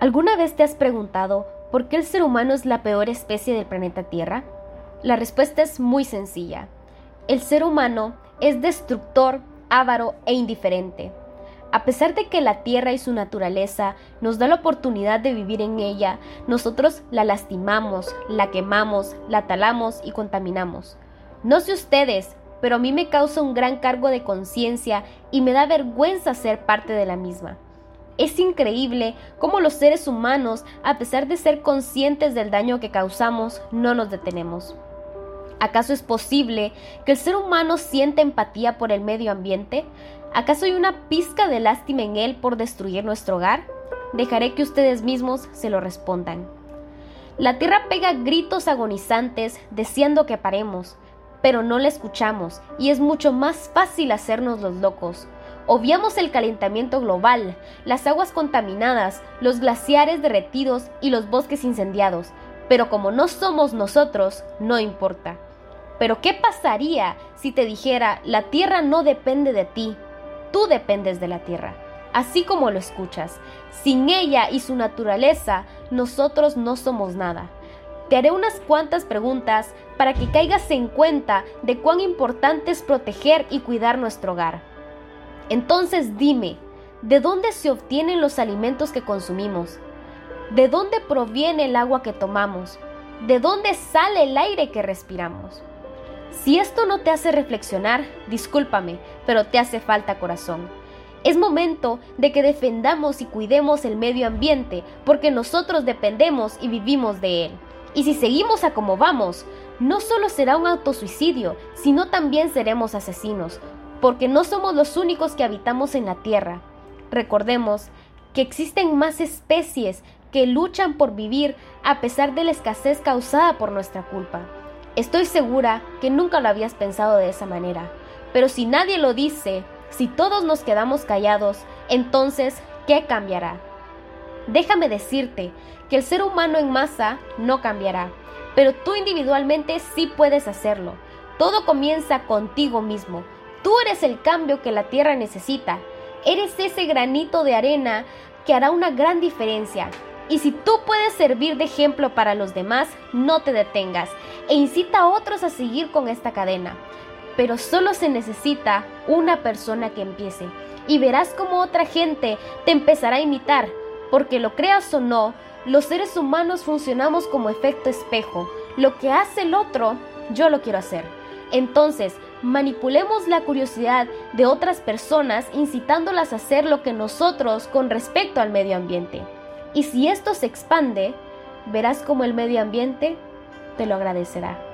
¿Alguna vez te has preguntado por qué el ser humano es la peor especie del planeta Tierra? La respuesta es muy sencilla. El ser humano es destructor, avaro e indiferente. A pesar de que la tierra y su naturaleza nos da la oportunidad de vivir en ella, nosotros la lastimamos, la quemamos, la talamos y contaminamos. No sé ustedes, pero a mí me causa un gran cargo de conciencia y me da vergüenza ser parte de la misma. Es increíble cómo los seres humanos, a pesar de ser conscientes del daño que causamos, no nos detenemos. ¿Acaso es posible que el ser humano sienta empatía por el medio ambiente? ¿Acaso hay una pizca de lástima en él por destruir nuestro hogar? Dejaré que ustedes mismos se lo respondan. La tierra pega gritos agonizantes deseando que paremos, pero no la escuchamos y es mucho más fácil hacernos los locos. Obviamos el calentamiento global, las aguas contaminadas, los glaciares derretidos y los bosques incendiados, pero como no somos nosotros, no importa. Pero ¿qué pasaría si te dijera, la Tierra no depende de ti, tú dependes de la Tierra? Así como lo escuchas, sin ella y su naturaleza, nosotros no somos nada. Te haré unas cuantas preguntas para que caigas en cuenta de cuán importante es proteger y cuidar nuestro hogar. Entonces dime, ¿de dónde se obtienen los alimentos que consumimos? ¿De dónde proviene el agua que tomamos? ¿De dónde sale el aire que respiramos? Si esto no te hace reflexionar, discúlpame, pero te hace falta corazón. Es momento de que defendamos y cuidemos el medio ambiente, porque nosotros dependemos y vivimos de él. Y si seguimos a como vamos, no solo será un autosuicidio, sino también seremos asesinos, porque no somos los únicos que habitamos en la Tierra. Recordemos que existen más especies que luchan por vivir a pesar de la escasez causada por nuestra culpa. Estoy segura que nunca lo habías pensado de esa manera, pero si nadie lo dice, si todos nos quedamos callados, entonces, ¿qué cambiará? Déjame decirte que el ser humano en masa no cambiará, pero tú individualmente sí puedes hacerlo. Todo comienza contigo mismo, Tú eres el cambio que la tierra necesita. Eres ese granito de arena que hará una gran diferencia. Y si tú puedes servir de ejemplo para los demás, no te detengas e incita a otros a seguir con esta cadena. Pero solo se necesita una persona que empiece. Y verás cómo otra gente te empezará a imitar. Porque lo creas o no, los seres humanos funcionamos como efecto espejo. Lo que hace el otro, yo lo quiero hacer. Entonces, manipulemos la curiosidad de otras personas incitándolas a hacer lo que nosotros con respecto al medio ambiente. Y si esto se expande, verás como el medio ambiente te lo agradecerá.